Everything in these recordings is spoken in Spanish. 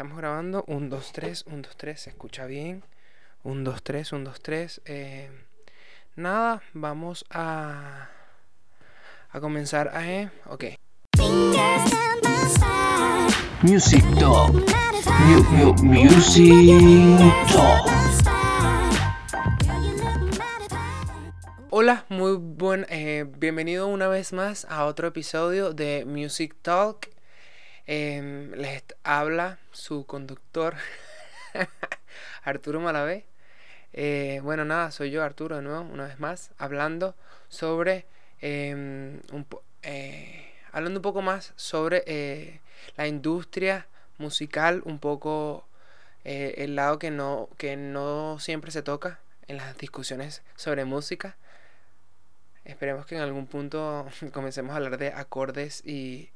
Estamos grabando 1, 2, 3, 1, 2, 3, se escucha bien. 1, 2, 3, 1, 2, 3. Eh, nada, vamos a, a comenzar a... Eh, ok. Music Talk. Mu- mu- music Talk. Hola, muy buen, eh, bienvenido una vez más a otro episodio de Music Talk. Em, les habla su conductor Arturo Malavé. Eh, bueno, nada, soy yo Arturo de nuevo, una vez más, hablando sobre em, un eh, hablando un poco más sobre eh, la industria musical, un poco el lado que no, que no siempre se toca en las discusiones sobre música. Esperemos que en algún punto comencemos a hablar de acordes y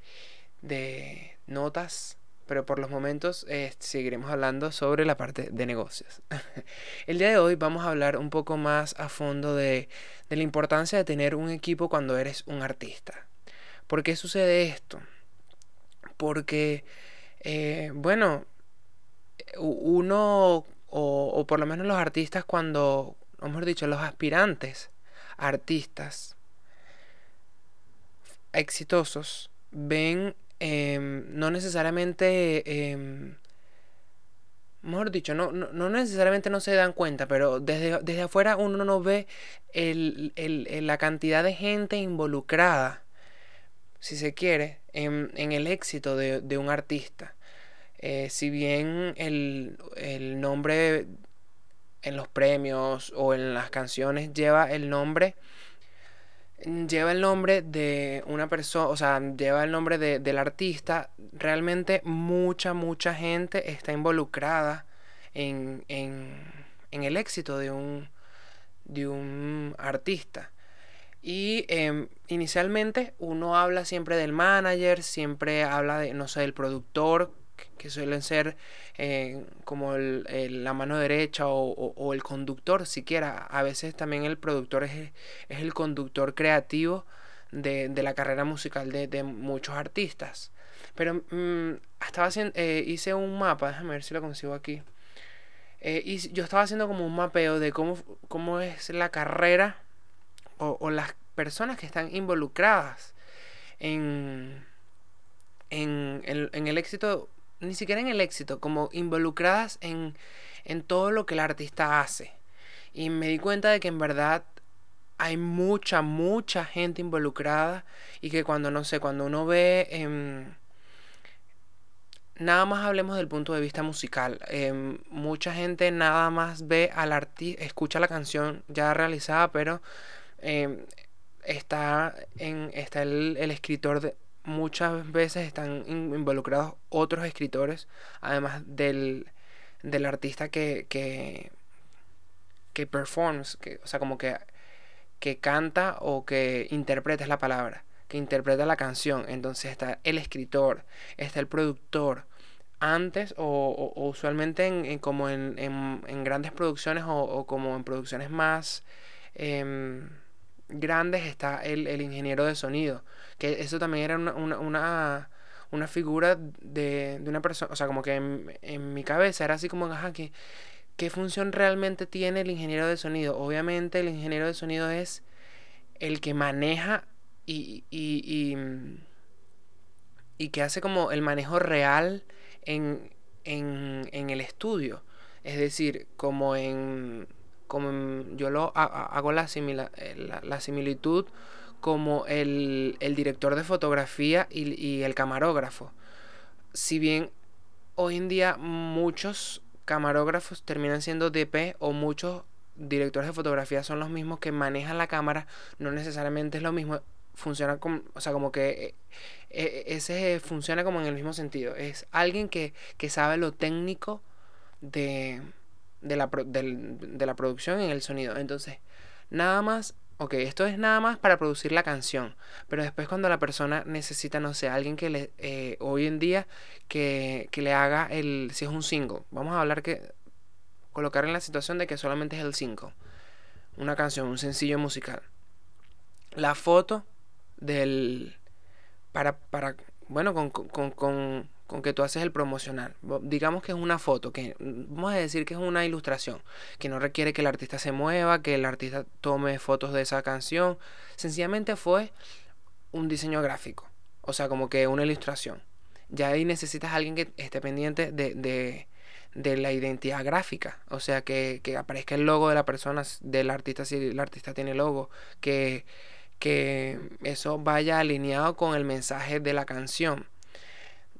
de notas, pero por los momentos eh, seguiremos hablando sobre la parte de negocios. El día de hoy vamos a hablar un poco más a fondo de, de la importancia de tener un equipo cuando eres un artista. ¿Por qué sucede esto? Porque, eh, bueno, uno, o, o por lo menos los artistas cuando, o mejor dicho, los aspirantes artistas exitosos ven em, no necesariamente em, mejor dicho no, no, no necesariamente no se dan cuenta pero desde, desde afuera uno no ve el- el- la cantidad de gente involucrada si se quiere en, en el éxito de, de un artista. Eh, si bien el, el nombre en los premios o en las canciones lleva el nombre lleva el nombre de una persona, o sea, lleva el nombre de- del artista, realmente mucha, mucha gente está involucrada en, en, en el éxito de un, de un artista. Y em, inicialmente uno habla siempre del manager, siempre habla de, no sé, del productor, que- que suelen ser eh, como el- el- la mano derecha o, o- el conductor siquiera. A veces también el productor es, es el conductor creativo de, de la carrera musical de, de muchos artistas. Pero mm, estaba haciendo, eh, hice un mapa, déjame ver si lo consigo aquí. Eh, y s- yo estaba haciendo como un mapeo de cómo, cómo es la carrera o, o las personas que están involucradas en, en, el- en el éxito, ni siquiera en el éxito, como involucradas en, en todo lo que el artista hace. Y me di cuenta de que en verdad hay mucha, mucha gente involucrada y que cuando, no sé, cuando uno ve... em, Nada más hablemos del punto de vista musical. em, mucha gente nada más ve al artista, escucha la canción ya realizada, pero em, está en está el, el escritor de muchas veces están in- involucrados otros escritores además del, del artista que que que performs que o sea como que que canta o que interpreta la palabra que interpreta la canción. Entonces está el escritor está el productor antes o, o- usualmente en, en como en, en- en grandes producciones o, o como en producciones más em, grandes está el, el ingeniero de sonido. Que eso también era una, una, una, una figura de, de una persona, o sea, como que en, mi cabeza era así como, ajá, ¿qué, ¿qué función realmente tiene el ingeniero de sonido? Obviamente el ingeniero de sonido es el que maneja y, y, y, y que hace como el manejo real en, en, en el estudio. Es decir, como en, como yo lo ha- ha- hago la, simila- eh, la, la similitud como el, el director de fotografía y, y el camarógrafo. Si bien hoy en día muchos camarógrafos terminan siendo DP o muchos directores de fotografía son los mismos que manejan la cámara, no necesariamente es lo mismo. Funciona como, o sea, como que eh, eh, ese funciona como en el mismo sentido. Es alguien que, que sabe lo técnico de, de, la, pro- de la producción en el sonido. Entonces, nada más, ok, esto es nada más para producir la canción. Pero después cuando la persona necesita, no sé, alguien que le, eh, hoy en día, que, que le haga el, si es un single. Vamos a hablar que, colocar en la situación de que solamente es el single. Una canción, un sencillo musical. La foto del, para, para bueno, con, con, con, con que tú haces el promocional. Digamos que es una foto, que vamos a decir que es una ilustración, que no requiere que el artista se mueva, que el artista tome fotos de esa canción. Sencillamente fue un diseño gráfico, o sea, como que una ilustración. Ya ahí necesitas a alguien que esté pendiente de, de, la identidad gráfica, o sea, que, que, aparezca el logo de la persona, del artista, si el artista tiene logo, que, que eso vaya alineado con el mensaje de la canción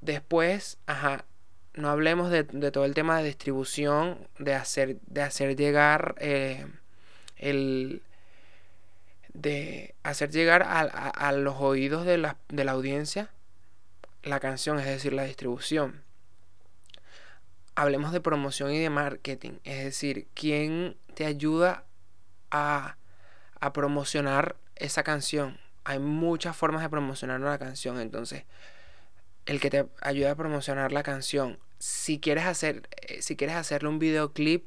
Después, ajá, no hablemos de, todo el tema de distribución, de hacer, de hacer llegar eh, el de hacer llegar a, los oídos de la, de la, audiencia la canción, es decir, la distribución. Hablemos de promoción y de marketing, es decir, quién te ayuda a, a promocionar esa canción. Hay muchas formas de promocionar una canción, entonces el que te ayuda a promocionar la canción. Si quieres hacer, eh, si quieres hacerle un videoclip,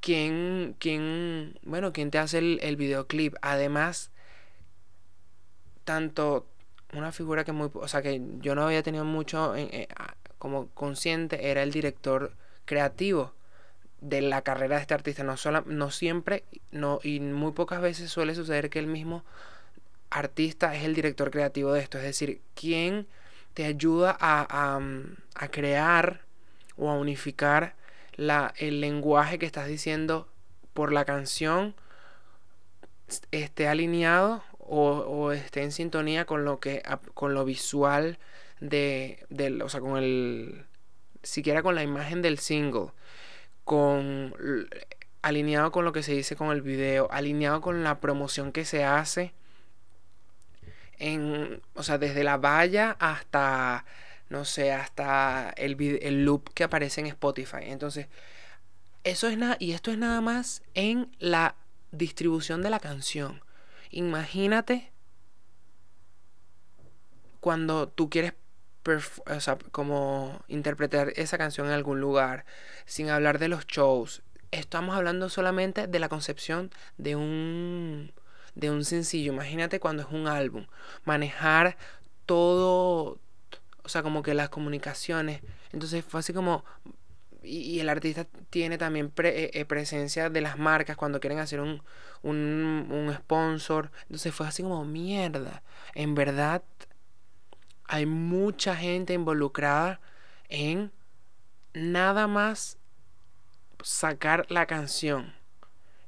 ¿quién, quién, bueno, quién te hace el, videoclip? Además, tanto una figura que muy, o sea, que yo no había tenido mucho eh, como consciente, era el director creativo de la carrera de este artista. No, sola, no siempre, no, y muy pocas veces suele suceder que el mismo artista es el director creativo de esto, es decir, quién te ayuda a, a, crear o a unificar la, el lenguaje que estás diciendo por la canción esté alineado o, o, esté en sintonía con lo que con lo visual de, o sea con el siquiera con la imagen del single con alineado con lo que se dice con el video alineado con la promoción que se hace o sea, desde la valla hasta, no sé, hasta el, el loop que aparece en Spotify. Entonces, eso es nada, y esto es nada más en la distribución de la canción. Imagínate cuando tú quieres o sea, como interpretar esa canción en algún lugar, sin hablar de los shows. Estamos hablando solamente de la concepción de un de un sencillo. Imagínate cuando es un álbum. Manejar todo, o sea, como que las comunicaciones. Entonces fue así como... Y, el artista tiene también eh, eh, presencia de las marcas cuando quieren hacer un, un, un sponsor. Entonces fue así como mierda. En verdad hay mucha gente involucrada en nada más sacar la canción.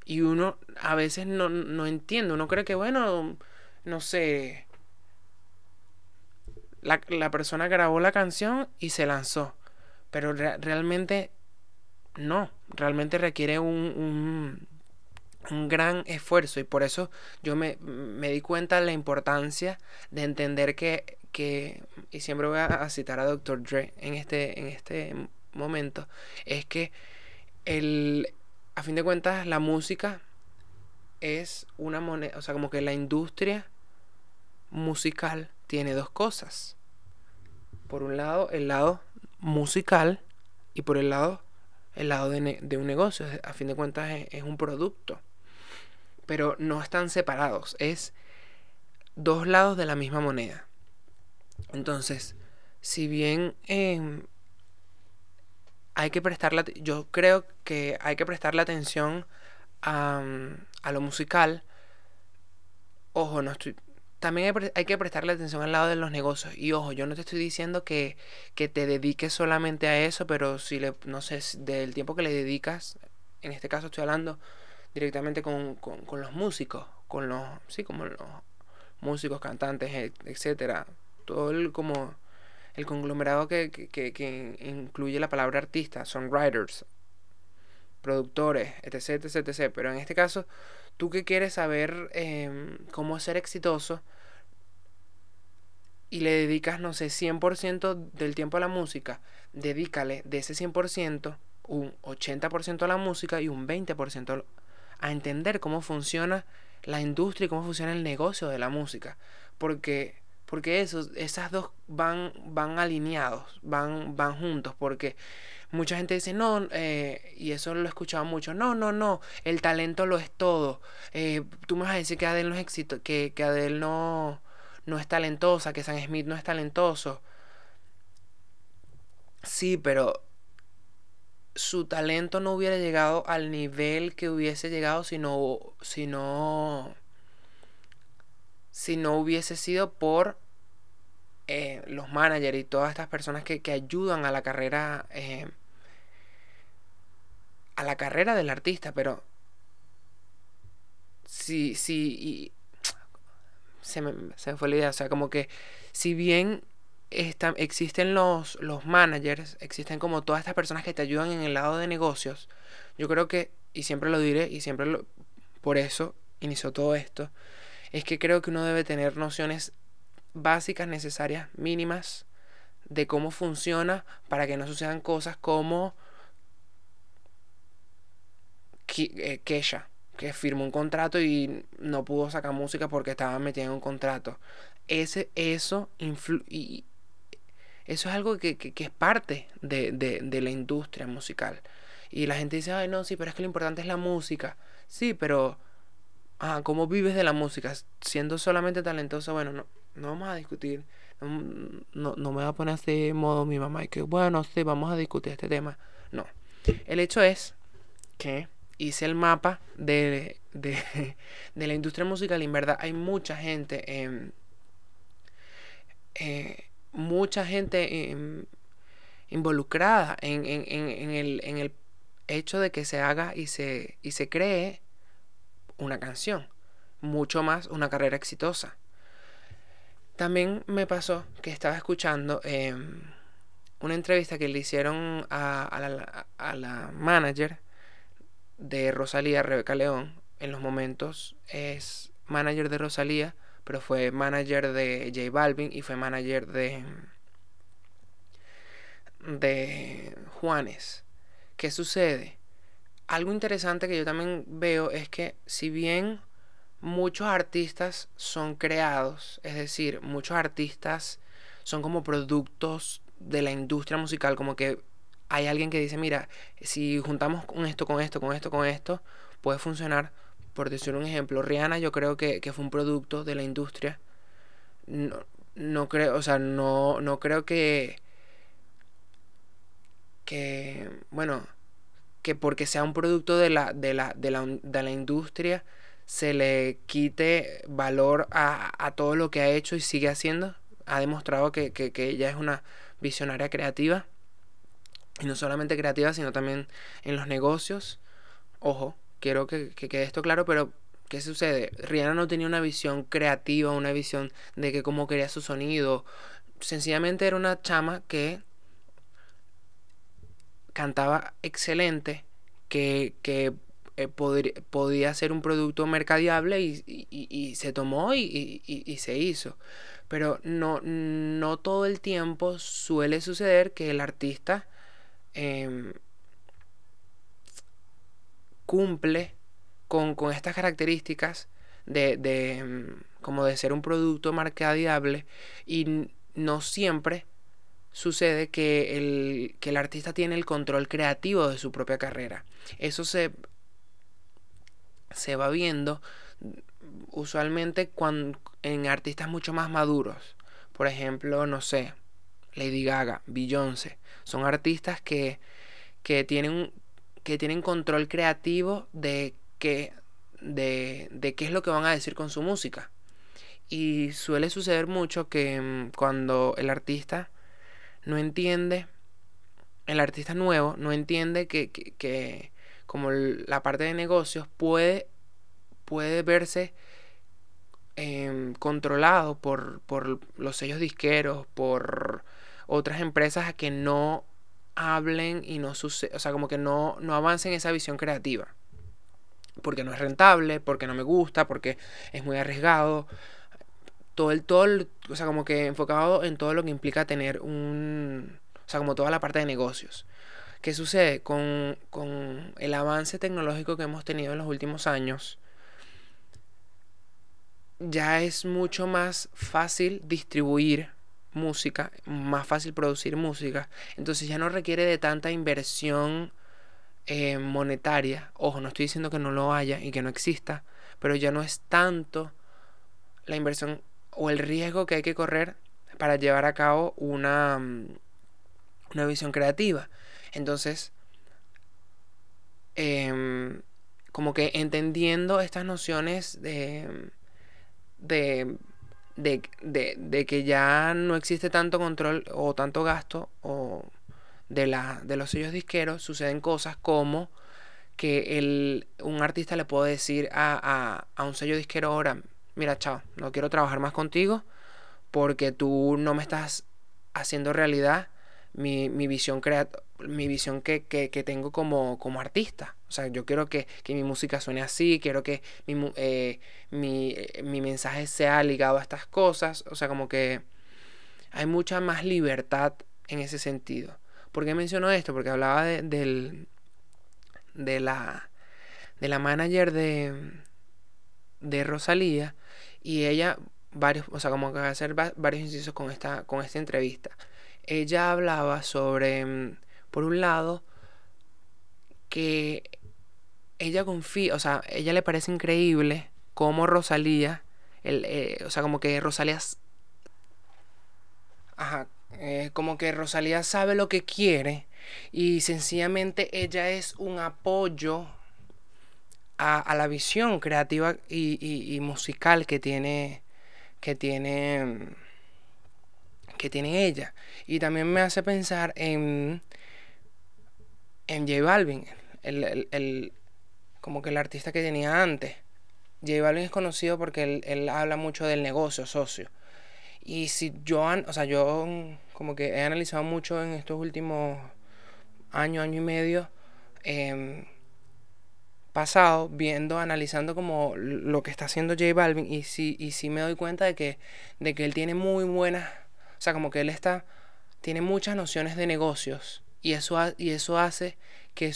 Y uno a veces no, no entiende. Uno cree que, bueno, no sé. La, la persona grabó la canción y se lanzó. Pero realmente no. Realmente requiere un, un, gran esfuerzo. Y por eso yo me, me di cuenta de la importancia de entender que, que y siempre voy a, citar a Dr. Dre en este, en este momento, es que el, a fin de cuentas, la música es una moneda, o sea, como que la industria musical tiene dos cosas. Por un lado, el lado musical y por el lado, el lado de, un negocio. A fin de cuentas, es, un producto. Pero no están separados, es dos lados de la misma moneda. Entonces, si bien em, hay que prestarle, yo creo que hay que prestarle atención a, a lo musical. Ojo, no estoy, también hay, que prestarle atención al lado de los negocios. Y ojo, yo no te estoy diciendo que, que te dediques solamente a eso, pero si le, no sé, del tiempo que le dedicas, en este caso estoy hablando directamente con, con, con los músicos, con los, sí, como los músicos, cantantes, etcétera. Todo el como el conglomerado que, que, incluye la palabra artista, son writers, productores, etc, etc, etc. Pero en este caso, tú que quieres saber em, cómo ser exitoso y le dedicas, no sé, 100% del tiempo a la música, dedícale de ese 100% un 80% a la música y un 20% a entender cómo funciona la industria y cómo funciona el negocio de la música. Porque porque eso, esas dos van, van alineados, van, van juntos, porque mucha gente dice, no, eh, y eso lo he escuchado mucho, no, no, no, el talento lo es todo. Eh, tú me vas a decir que Adele no es éxito, que, que Adele no, no es talentosa, que Sam Smith no es talentoso. Sí, pero su talento no hubiera llegado al nivel que hubiese llegado si no, si no, si no hubiese sido por eh, los managers y todas estas personas que, ayudan a la carrera eh, a la carrera del artista pero si si se me, se me fue la idea o sea como que si bien existen los, los managers, existen como todas estas personas que te ayudan en el lado de negocios. Yo creo que, y siempre lo diré, y siempre lo, por eso inició todo esto, es que creo que uno debe tener nociones básicas, necesarias, mínimas, de cómo funciona para que no sucedan cosas como eh, Kesha, que firmó un contrato y no pudo sacar música porque estaba metida en un contrato. Ese, eso influye eso es algo que, es parte de, la industria musical. Y la gente dice, ay, no, sí, pero es que lo importante es la música. Sí, pero, ah, ¿cómo vives de la música? Siendo solamente talentoso, bueno, no, no vamos a discutir. No, me va a poner así modo mi mamá y que, bueno, sí, vamos a discutir este tema. No. El hecho es que hice el mapa de, de, la industria musical y en verdad hay mucha gente eh, mucha gente involucrada en, el, hecho de que se haga y se, y se cree una canción, mucho más una carrera exitosa. También me pasó que estaba escuchando em, una entrevista que le hicieron a, la, a, la, manager de Rosalía, Rebeca León. En los momentos es manager de Rosalía pero fue manager de J Balvin y fue manager de de Juanes. ¿Qué sucede? Algo interesante que yo también veo es que si bien muchos artistas son creados, es decir, muchos artistas son como productos de la industria musical, como que hay alguien que dice, mira, si juntamos con esto, con esto, con esto, con esto, puede funcionar por decir un ejemplo, Rihanna yo creo que, fue un producto de la industria. No, creo, o sea, no, no creo que, que, bueno, que porque sea un producto de la, de la, de la, industria se le quite valor a, todo lo que ha hecho y sigue haciendo. Ha demostrado que, que ella es una visionaria creativa. Y no solamente creativa, sino también en los negocios. Ojo, quiero que, quede esto claro, pero ¿qué sucede? Rihanna no tenía una visión creativa, una visión de que cómo quería su sonido. Sencillamente era una chama que cantaba excelente, que, eh, podía ser un producto mercadiable y, se tomó y, se hizo. Pero no, no todo el tiempo suele suceder que el artista em, cumple con, estas características de, mm, como de ser un producto marcadiable y no siempre sucede que el, que el artista tiene el control creativo de su propia carrera. Eso se, se va viendo usualmente cuando, en artistas mucho más maduros. Por ejemplo, no sé, Lady Gaga, Beyoncé. Son artistas que, que tienen que tienen control creativo de, de, de qué es lo que van a decir con su música. Y suele suceder mucho que mm, cuando el artista no entiende, el artista nuevo no entiende que, que, como la parte de negocios puede, puede verse em, controlado por, por los sellos disqueros, por otras empresas a que no hablen y no o sea, como que no, no avancen esa visión creativa. Porque no es rentable, porque no me gusta, porque es muy arriesgado. Todo el, todo o sea, como que enfocado en todo lo que implica tener un, o sea, como toda la parte de negocios. ¿Qué sucede? Con, con el avance tecnológico que hemos tenido en los últimos años, ya es mucho más fácil distribuir música, más fácil producir música, entonces ya no requiere de tanta inversión eh, monetaria. Ojo, no estoy diciendo que no lo haya y que no exista, pero ya no es tanto la inversión o el riesgo que hay que correr para llevar a cabo una, mm, una visión creativa. Entonces, em, como que entendiendo estas nociones de, de, de, que ya no existe tanto control o tanto gasto o de, la, de los sellos disqueros, suceden cosas como que el, un artista le puede decir a, a, a un sello disquero ahora, mira, chao, no quiero trabajar más contigo porque tú no me estás haciendo realidad mi, mi visión, mi visión que, que, que tengo como, como, artista. O sea, yo quiero que, que, mi música suene así, quiero que mi, eh, mi, eh, mi, mensaje sea ligado a estas cosas. O sea, como que hay mucha más libertad en ese sentido. ¿Por qué menciono esto? Porque hablaba de, del, de, la, de la manager de, de Rosalía y ella, varios, o sea, como que hacer varios incisos con esta, con esta entrevista. Ella hablaba sobre, mm, por un lado, que ella confía, o sea, ella le parece increíble cómo Rosalía, el, eh, o sea, como que Rosalía, ajá, eh, como que Rosalía sabe lo que quiere y sencillamente ella es un apoyo a, la visión creativa y, y, musical que tiene, que tiene que tiene ella. Y también me hace pensar en, en J Balvin, el, como que el artista que tenía antes. J Balvin es conocido porque él, habla mucho del negocio socio. Y si yo, o sea, yo como que he analizado mucho en estos últimos año, año y medio, eh, pasado, viendo, analizando como lo que está haciendo J Balvin, y sí, y sí me doy cuenta de que, de que él tiene muy buenas o sea, como que él está, tiene muchas nociones de negocios y eso, y eso hace que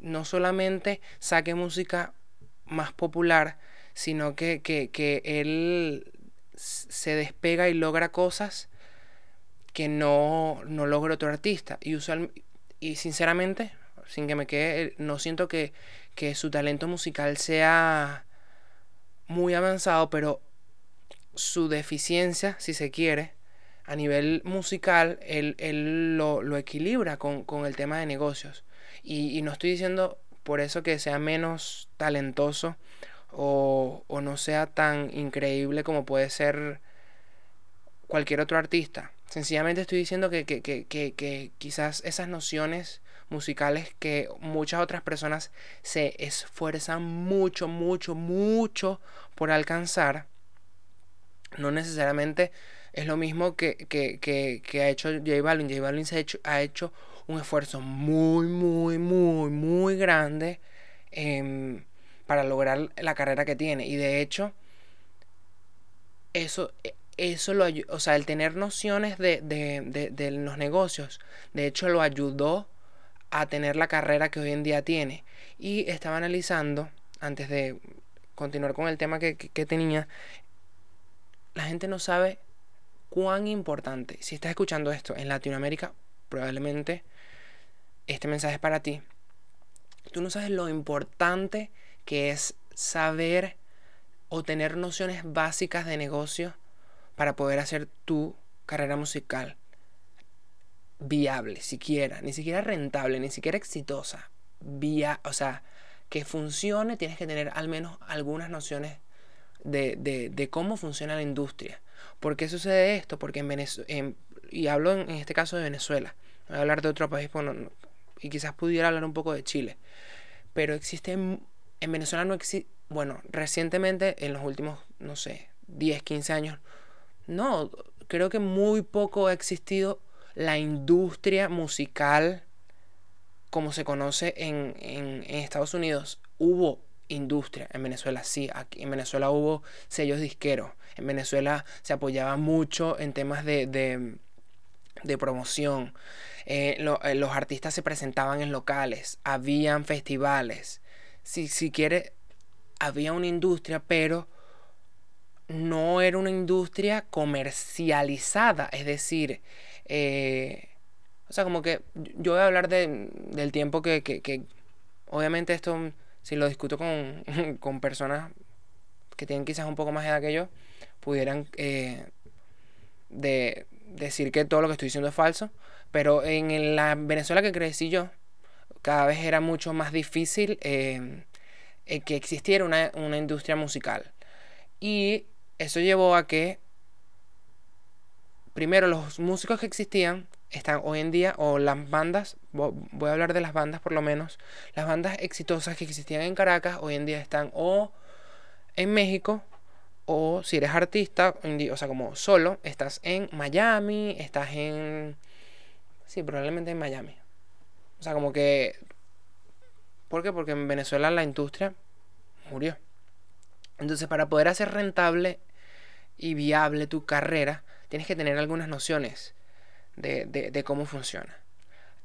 no solamente saque música más popular, sino que, que, él se despega y logra cosas que no, no logra otro artista. Y, usual, y sinceramente, sin que me quede, no siento que, que su talento musical sea muy avanzado, pero su deficiencia, si se quiere, a nivel musical, él, él lo, lo, equilibra con, con, el tema de negocios. Y, y, no estoy diciendo por eso que sea menos talentoso o, o no sea tan increíble como puede ser cualquier otro artista. Sencillamente estoy diciendo que, que, que, que, quizás esas nociones musicales que muchas otras personas se esfuerzan mucho, mucho, mucho por alcanzar, no necesariamente es lo mismo que, que, que, que ha hecho J Balvin. J Balvin se ha, hecho, ha hecho un esfuerzo muy, muy, muy, muy grande em, para lograr la carrera que tiene. Y de hecho, eso, eso lo o sea, el tener nociones de, de, de, de, los negocios, de hecho lo ayudó a tener la carrera que hoy en día tiene. Y estaba analizando, antes de continuar con el tema que, tenía, la gente no sabe cuán importante, si estás escuchando esto en Latinoamérica, probablemente este mensaje es para ti. Tú no sabes lo importante que es saber o tener nociones básicas de negocio para poder hacer tu carrera musical viable, siquiera, ni siquiera rentable, ni siquiera exitosa. Vía, o sea, que funcione, tienes que tener al menos algunas nociones de, de, de cómo funciona la industria. ¿Por qué sucede esto? Porque en Venezuela, y hablo en, este caso de Venezuela, voy a hablar de otro país y quizás pudiera hablar un poco de Chile, pero existe, en Venezuela no existe, bueno, recientemente, en los últimos, no sé, 10, 15 años, no, creo que muy poco ha existido la industria musical como se conoce en, en, en Estados Unidos. Hubo industria. En Venezuela sí, aquí en Venezuela hubo sellos disqueros. En Venezuela se apoyaba mucho en temas de, de, promoción. Eh, eh, los artistas se presentaban en locales, habían festivales. Si, si quiere, había una industria, pero no era una industria comercializada. Es decir, eh, o sea, como que yo voy a hablar de, del tiempo que, que, que obviamente esto si lo discuto con, con personas que tienen quizás un poco más edad que yo, pudieran eh, de, decir que todo lo que estoy diciendo es falso, pero en la Venezuela que crecí yo, cada vez era mucho más difícil eh, que existiera una, una industria musical. Y eso llevó a que, primero, los músicos que existían están hoy en día, o las bandas, voy a hablar de las bandas por lo menos, las bandas exitosas que existían en Caracas, hoy en día están o en México, o si eres artista, o sea, como solo, estás en Miami, estás en... Sí, probablemente en Miami. O sea, como que... ¿Por qué? Porque en Venezuela la industria murió. Entonces, para poder hacer rentable y viable tu carrera, tienes que tener algunas nociones de, cómo funciona.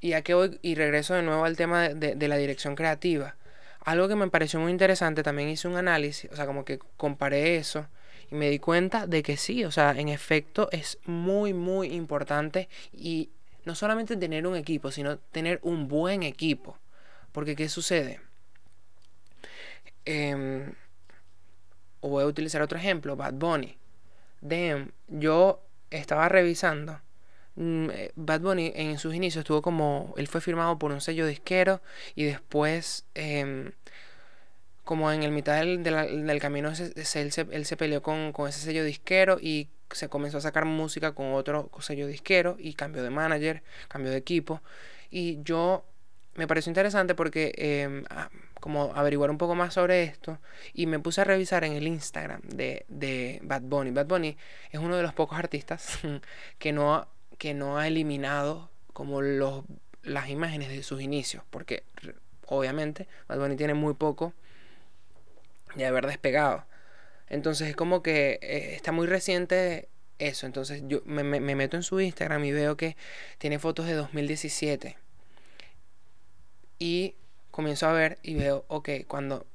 Y aquí voy y regreso de nuevo al tema de, de, la dirección creativa. Algo que me pareció muy interesante, también hice un análisis, o sea, como que comparé eso y me di cuenta de que sí, o sea, en efecto es muy, muy importante y no solamente tener un equipo, sino tener un buen equipo. Porque ¿qué sucede? Eh, o voy a utilizar otro ejemplo, Bad Bunny. Damn, yo estaba revisando. Mm, eh, Bad Bunny en sus inicios estuvo como. Él fue firmado por un sello disquero y después. Em, como en el mitad del, camino, él, se, peleó con, con, ese sello disquero y se comenzó a sacar música con otro sello disquero y cambió de manager, cambió de equipo. Y yo me pareció interesante porque em, ah, como averiguar un poco más sobre esto y me puse a revisar en el Instagram de, de Bad Bunny. Bad Bunny es uno de los pocos artistas que no, que no ha eliminado como los, las imágenes de sus inicios, porque obviamente Bad Bunny tiene muy poco de haber despegado. Entonces es como que eh, está muy reciente eso. Entonces yo me, me, me meto en su Instagram y veo que tiene fotos de 2017 y comienzo a ver y veo, ok, cuando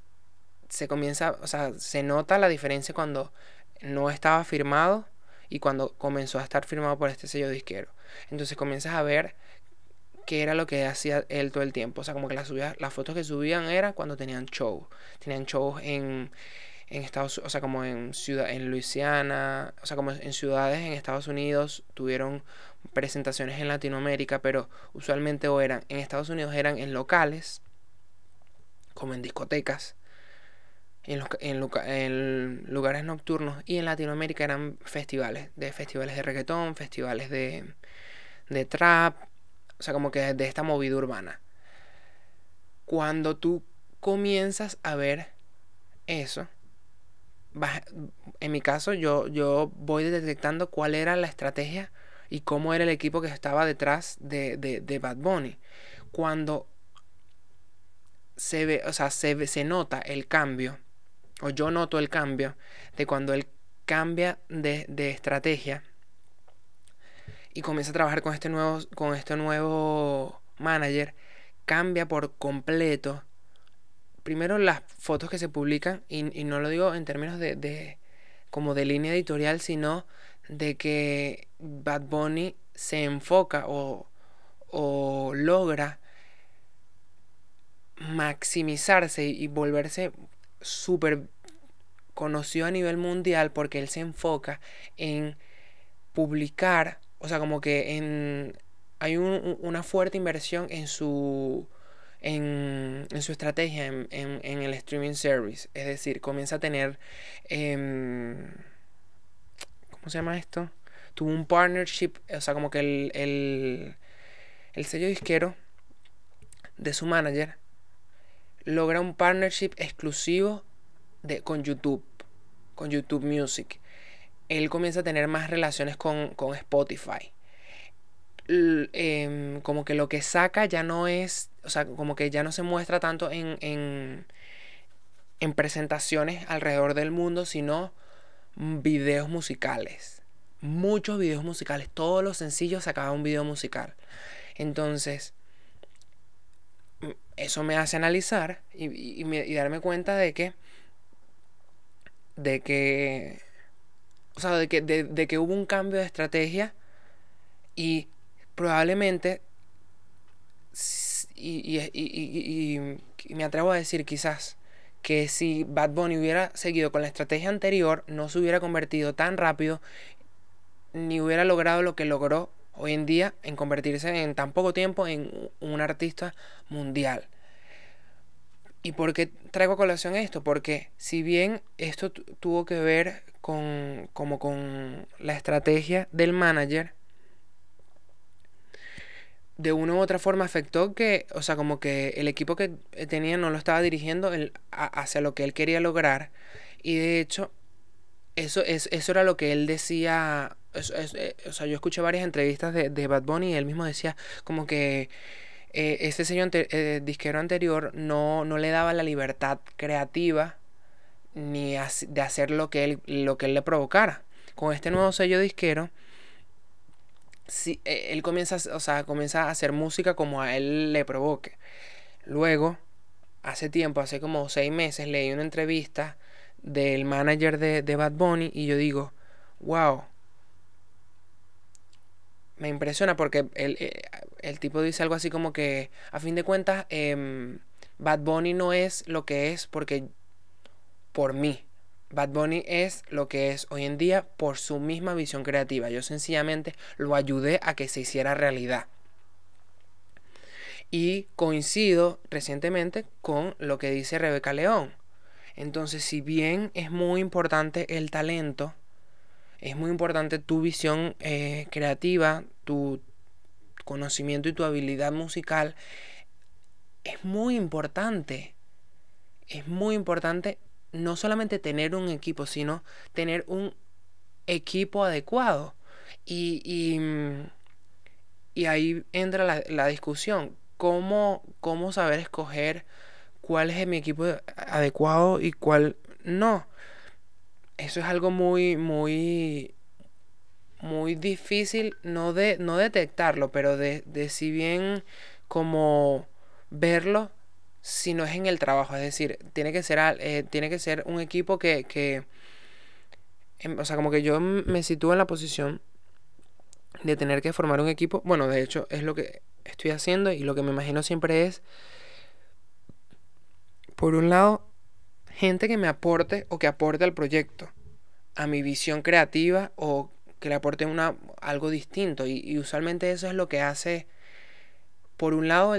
se comienza, o sea, se nota la diferencia cuando no estaba firmado y cuando comenzó a estar firmado por este sello disquero. Entonces comienzas a ver qué era lo que hacía él todo el tiempo. O sea, como que las, las fotos que subían era cuando tenían show. Tenían shows en, en Estados o sea, como en ciudad, en Luisiana, o sea, como en ciudades en Estados Unidos tuvieron presentaciones en Latinoamérica, pero usualmente o eran en Estados Unidos eran en locales, como en discotecas, en, en, lugares nocturnos, y en Latinoamérica eran festivales, de festivales de reggaetón, festivales de, de trap, o sea, como que de esta movida urbana. Cuando tú comienzas a ver eso, en mi caso yo, yo voy detectando cuál era la estrategia y cómo era el equipo que estaba detrás de, de, Bad Bunny. Cuando se ve, o sea, se, se nota el cambio, o yo noto el cambio, de cuando él cambia de, de estrategia y comienza a trabajar con este nuevo, con este nuevo manager, cambia por completo. Primero las fotos que se publican, y, y no lo digo en términos de, de, como de línea editorial, sino de que Bad Bunny se enfoca o, o logra maximizarse y volverse súper conocido a nivel mundial porque él se enfoca en publicar, o sea, como que en, hay una fuerte inversión en su, en, en su estrategia en, en, el streaming service, es decir, comienza a tener... Em, ¿Cómo se llama esto? Tuvo un partnership, o sea, como que el, el, el sello disquero de su manager logra un partnership exclusivo de, con YouTube, con YouTube Music. Él comienza a tener más relaciones con, con Spotify. Em, como que lo que saca ya no es, o sea, como que ya no se muestra tanto en, en, en presentaciones alrededor del mundo, sino videos musicales. Muchos videos musicales. Todos los sencillos sacaban un video musical. Entonces, eso me hace analizar y, darme cuenta de que. De que. O sea, de que, de que hubo un cambio de estrategia y probablemente. Y, y, me atrevo a decir quizás que si Bad Bunny hubiera seguido con la estrategia anterior, no se hubiera convertido tan rápido ni hubiera logrado lo que logró hoy en día en convertirse en tan poco tiempo en un artista mundial. ¿Y por qué traigo a colación esto? Porque si bien esto tuvo que ver con, como con la estrategia del manager, de una u otra forma afectó que, o sea, como que el equipo que tenía no lo estaba dirigiendo hacia lo que él quería lograr. Y de hecho, eso, es, eso era lo que él decía. Eh, o sea, yo escuché varias entrevistas de, de Bad Bunny y él mismo decía como que eh, este señor eh, disquero anterior no, no le daba la libertad creativa ni de hacer lo que, él, lo que él le provocara. Con este nuevo sello disquero, si, él comienza, o sea, comienza a hacer música como a él le provoque. Luego, hace tiempo, hace como seis meses, leí una entrevista del manager de, de Bad Bunny y yo digo, wow, me impresiona porque el, eh, el, tipo dice algo así como que, a fin de cuentas, em, Bad Bunny no es lo que es porque por mí. Bad Bunny es lo que es hoy en día por su misma visión creativa. Yo sencillamente lo ayudé a que se hiciera realidad. Y coincido recientemente con lo que dice Rebeca León. Entonces, si bien es muy importante el talento, es muy importante tu visión eh, creativa, tu conocimiento y tu habilidad musical. Es muy importante. Es muy importante no solamente tener un equipo, sino tener un equipo adecuado. Y, y, mm, ahí entra la, la discusión. ¿Cómo, ¿Cómo saber escoger cuál es mi equipo adecuado y cuál no? Eso es algo muy, muy, muy difícil, no de no detectarlo, pero de, de si bien como verlo si no es en el trabajo. Es decir, tiene que ser, eh, tiene que ser un equipo que, que em, o sea, como que yo me sitúo en la posición de tener que formar un equipo. Bueno, de hecho, es lo que estoy haciendo y lo que me imagino siempre es, por un lado, gente que me aporte o que aporte al proyecto, a mi visión creativa o que le aporte una, algo distinto. Y, usualmente eso es lo que hace, por un lado,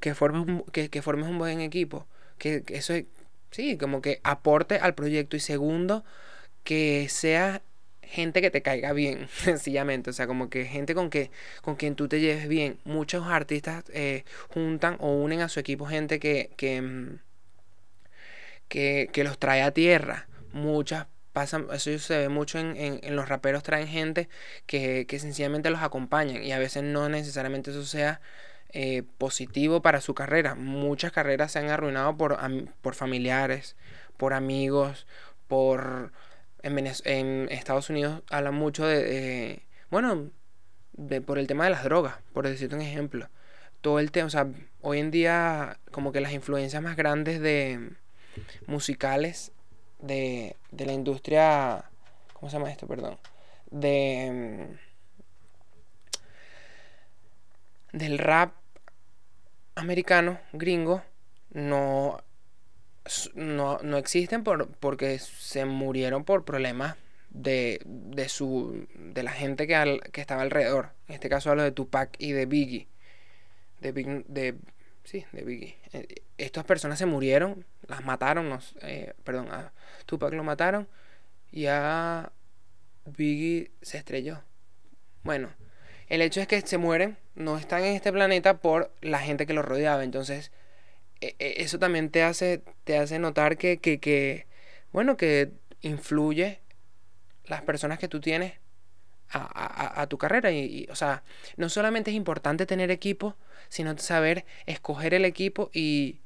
que, formes un, que, que, formes un buen equipo. Que, que eso es, sí, como que aporte al proyecto. Y segundo, que sea gente que te caiga bien, sencillamente. O sea, como que gente con, que, con quien tú te lleves bien. Muchos artistas eh, juntan o unen a su equipo gente que, que, mm, que, que los trae a tierra. Muchas pasan, eso se ve mucho en, en, los raperos traen gente que, que, sencillamente los acompañan y a veces no necesariamente eso sea eh, positivo para su carrera. Muchas carreras se han arruinado por, por familiares, por amigos, por... En, en Estados Unidos hablan mucho de, bueno, de, por el tema de las drogas, por decirte un ejemplo. Todo el tema, o sea, hoy en día como que las influencias más grandes de musicales de, de la industria, ¿cómo se llama esto? Perdón. De del rap americano, gringo, no, no, no existen por, porque se murieron por problemas de, de, su, de la gente que, que estaba alrededor. En este caso hablo de Tupac y de Biggie. De, de, sí, de Biggie. Eh, estas personas se murieron, las mataron, eh, perdón, a Tupac lo mataron y a Biggie se estrelló. Bueno, el hecho es que se mueren, no están en este planeta por la gente que los rodeaba. Entonces, e, e, eso también te hace, te hace notar que, que, que, bueno, que influye las personas que tú tienes a, a, tu carrera. Y, o sea, no solamente es importante tener equipo, sino saber escoger el equipo y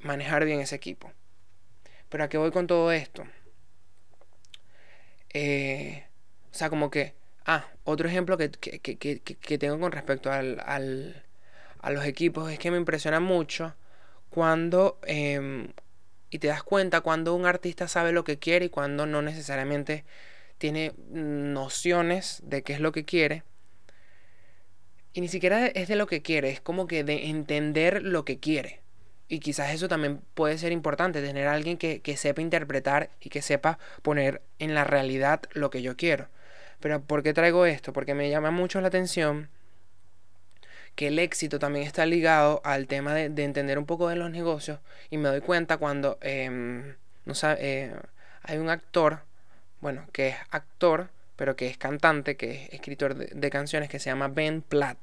manejar bien ese equipo. Pero a qué voy con todo esto? Eh, o sea, como que Ah, otro ejemplo que, tengo con respecto al, a los equipos es que me impresiona mucho cuando... Em, y te das cuenta cuando un artista sabe lo que quiere y cuando no necesariamente tiene nociones de qué es lo que quiere. Y ni siquiera es de lo que quiere, es como que de entender lo que quiere. Y quizás eso también puede ser importante, tener alguien que, que sepa interpretar y que sepa poner en la realidad lo que yo quiero. Pero ¿por qué traigo esto? Porque me llama mucho la atención que el éxito también está ligado al tema de, entender un poco de los negocios y me doy cuenta cuando em, no eh, hay un actor, bueno, que es actor, pero que es cantante, que es escritor de, canciones, que se llama Ben Platt.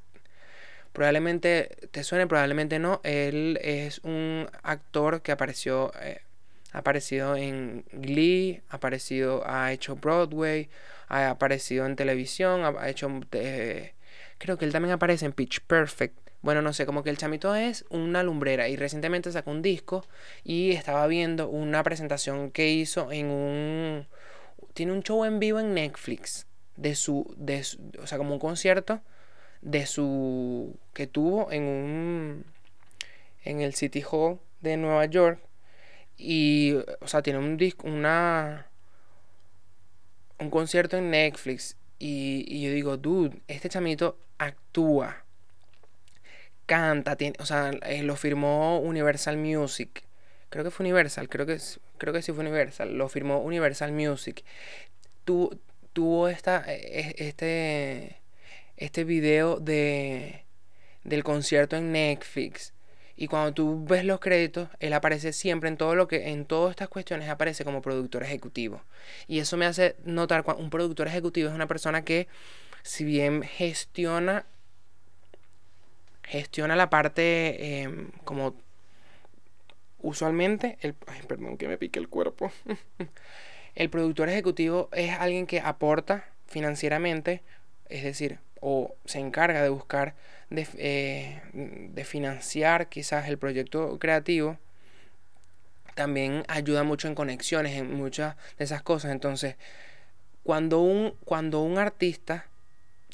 Probablemente te suene, probablemente no. Él es un actor que apareció, eh, ha aparecido en Glee, ha aparecido, ha hecho Broadway, ha aparecido en televisión, ha hecho eh, Creo que él también aparece en Pitch Perfect. Bueno, no sé, como que el chamito es una lumbrera y recientemente sacó un disco y estaba viendo una presentación que hizo en un... Tiene un show en vivo en Netflix de su, de o sea, como un concierto de su que tuvo en un en el City Hall de Nueva York y o sea, tiene un disco una un concierto en Netflix y, yo digo, dude, este chamito actúa, canta, tiene, o sea, eh, lo firmó Universal Music. Creo que fue Universal, creo que, creo que sí fue Universal. Lo firmó Universal Music. Tu, tuvo esta, e, e, este, este video de, del concierto en Netflix. Y cuando tú ves los créditos, él aparece siempre en todo lo que, en todas estas cuestiones aparece como productor ejecutivo. Y eso me hace notar un productor ejecutivo es una persona que, si bien gestiona, gestiona la parte em, como usualmente, el, ay, perdón que me pique el cuerpo. el productor ejecutivo es alguien que aporta financieramente, es decir, o se encarga de buscar eh, de, financiar quizás el proyecto creativo, también ayuda mucho en conexiones, en muchas de esas cosas. Entonces, cuando un, cuando un artista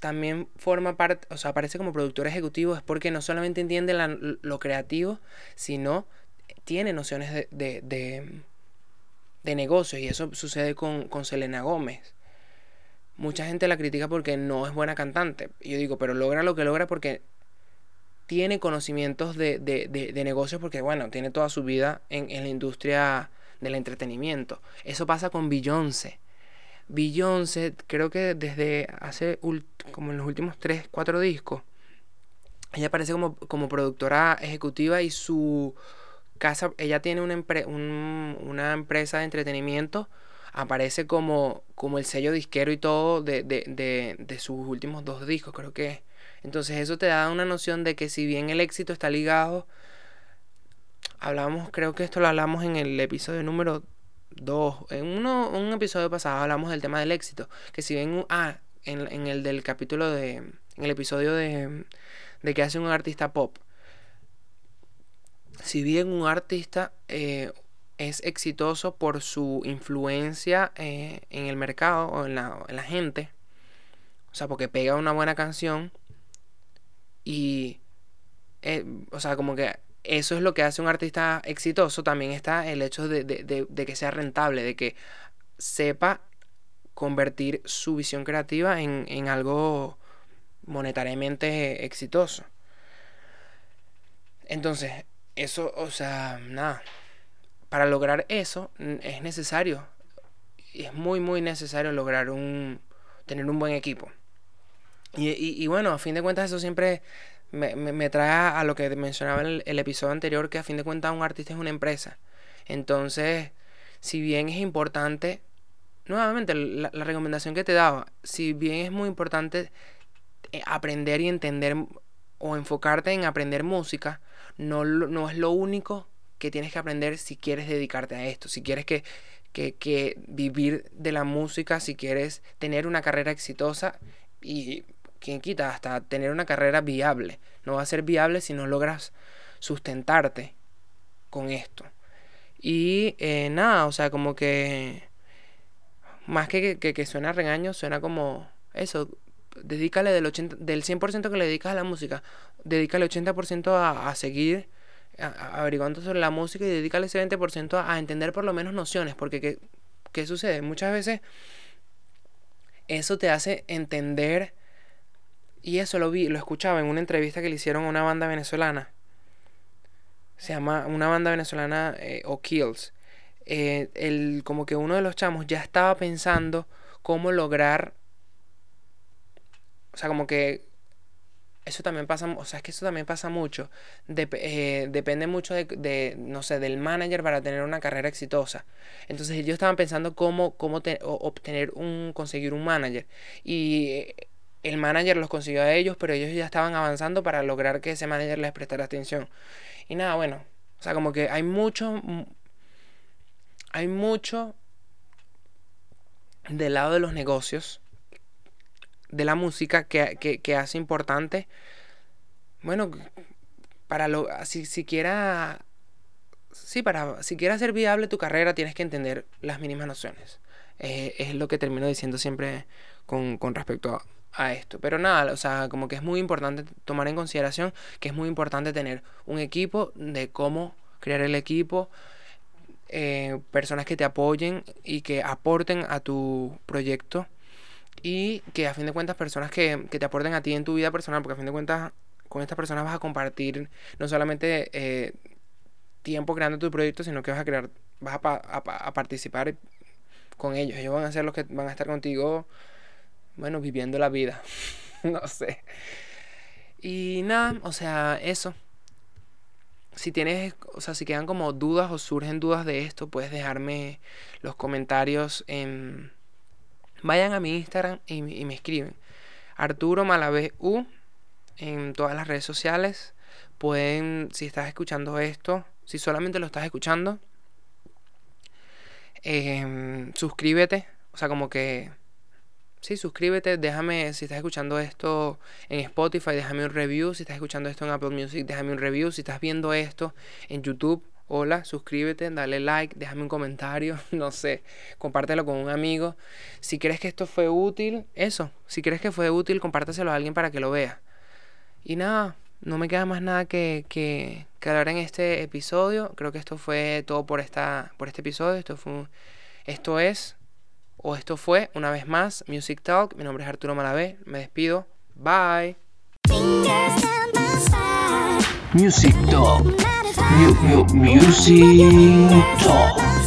también forma parte, o sea, aparece como productor ejecutivo, es porque no solamente entiende lo creativo, sino tiene nociones de, de, de, de negocios. Y eso sucede con, con Selena Gómez mucha gente la critica porque no es buena cantante. Yo digo, pero logra lo que logra porque tiene conocimientos de, de, de, negocios, porque bueno, tiene toda su vida en, en, la industria del entretenimiento. Eso pasa con Beyoncé. Beyoncé, creo que desde hace como en los últimos 3, 4 discos, ella aparece como, como productora ejecutiva y su casa, ella tiene una, una empresa de entretenimiento aparece como, como el sello disquero y todo de, de, de, de sus últimos dos discos, creo que. Entonces eso te da una noción de que si bien el éxito está ligado, hablamos, creo que esto lo hablamos en el episodio número 2, en uno, un episodio pasado hablamos del tema del éxito, que si bien, ah, en, en el del capítulo de, en el episodio de, de que hace un artista pop, si bien un artista eh, es exitoso por su influencia eh, en el mercado o en la, gente. O sea, porque pega una buena canción y, eh, o sea, como que eso es lo que hace un artista exitoso. También está el hecho de, de, que sea rentable, de que sepa convertir su visión creativa en, en algo monetariamente exitoso. Entonces, eso, o sea, nada para lograr eso es necesario, es muy, muy necesario lograr un, tener un buen equipo. Y, bueno, a fin de cuentas eso siempre me, trae a lo que mencionaba en el, episodio anterior, que a fin de cuentas un artista es una empresa. Entonces, si bien es importante, nuevamente la, recomendación que te daba, si bien es muy importante eh, aprender y entender o enfocarte en aprender música, no, no es lo único que tienes que aprender si quieres dedicarte a esto, si quieres que, que, vivir de la música, si quieres tener una carrera exitosa y quien quita hasta tener una carrera viable. No va a ser viable si no logras sustentarte con esto. Y eh, nada, o sea, como que más que, que, que suena regaño, suena como eso. Dedícale del, 80, del 100% que le dedicas a la música, dedícale 80% a, a seguir averiguando sobre la música y dedícale ese 20% a, entender por lo menos nociones, porque ¿qué, ¿qué, sucede? Muchas veces eso te hace entender, y eso lo vi, lo escuchaba en una entrevista que le hicieron a una banda venezolana, se llama una banda venezolana eh, o Kills, eh, el, como que uno de los chamos ya estaba pensando cómo lograr o sea, como que eso también pasa, o sea, es que eso también pasa mucho. Eh, depende mucho de, no sé, del manager para tener una carrera exitosa. Entonces ellos estaban pensando cómo, cómo obtener un, conseguir un manager. Y eh, el manager los consiguió a ellos, pero ellos ya estaban avanzando para lograr que ese manager les prestara atención. Y nada, bueno, o sea, como que hay mucho, hay mucho del lado de los negocios de la música que, hace importante, bueno, para lo, si siquiera, sí, para siquiera ser viable tu carrera tienes que entender las mínimas nociones. Eh, es lo que termino diciendo siempre con, respecto a, esto. Pero nada, o sea, como que es muy importante tomar en consideración que es muy importante tener un equipo, de cómo crear el equipo, eh, personas que te apoyen y que aporten a tu proyecto y que a fin de cuentas personas que, te aporten a ti en tu vida personal, porque a fin de cuentas con estas personas vas a compartir no solamente eh, tiempo creando tu proyecto, sino que vas a crear, vas a, participar con ellos. Ellos van a ser los que van a estar contigo, bueno, viviendo la vida. no sé. Y nada, o sea, eso. Si tienes, o sea, si quedan como dudas o surgen dudas de esto, puedes dejarme los comentarios en Vayan a mi Instagram y, me escriben. Arturo Malavé U en todas las redes sociales. Pueden, si estás escuchando esto, si solamente lo estás escuchando, em, suscríbete. O sea, como que... Sí, suscríbete, déjame, si estás escuchando esto en Spotify, déjame un review, si estás escuchando esto en Apple Music, déjame un review, si estás viendo esto en YouTube, hola, suscríbete, dale like, déjame un comentario, no sé, compártelo con un amigo. Si crees que esto fue útil, eso, si crees que fue útil, compártaselo a alguien para que lo vea. Y nada, no me queda más nada que, que, hablar en este episodio. Creo que esto fue todo por, esta, por este episodio. Esto, fue, esto es, o esto fue, una vez más, Music talk Mi nombre es Arturo Malavé. Me despido. Bye. Music Talk. Music Talk.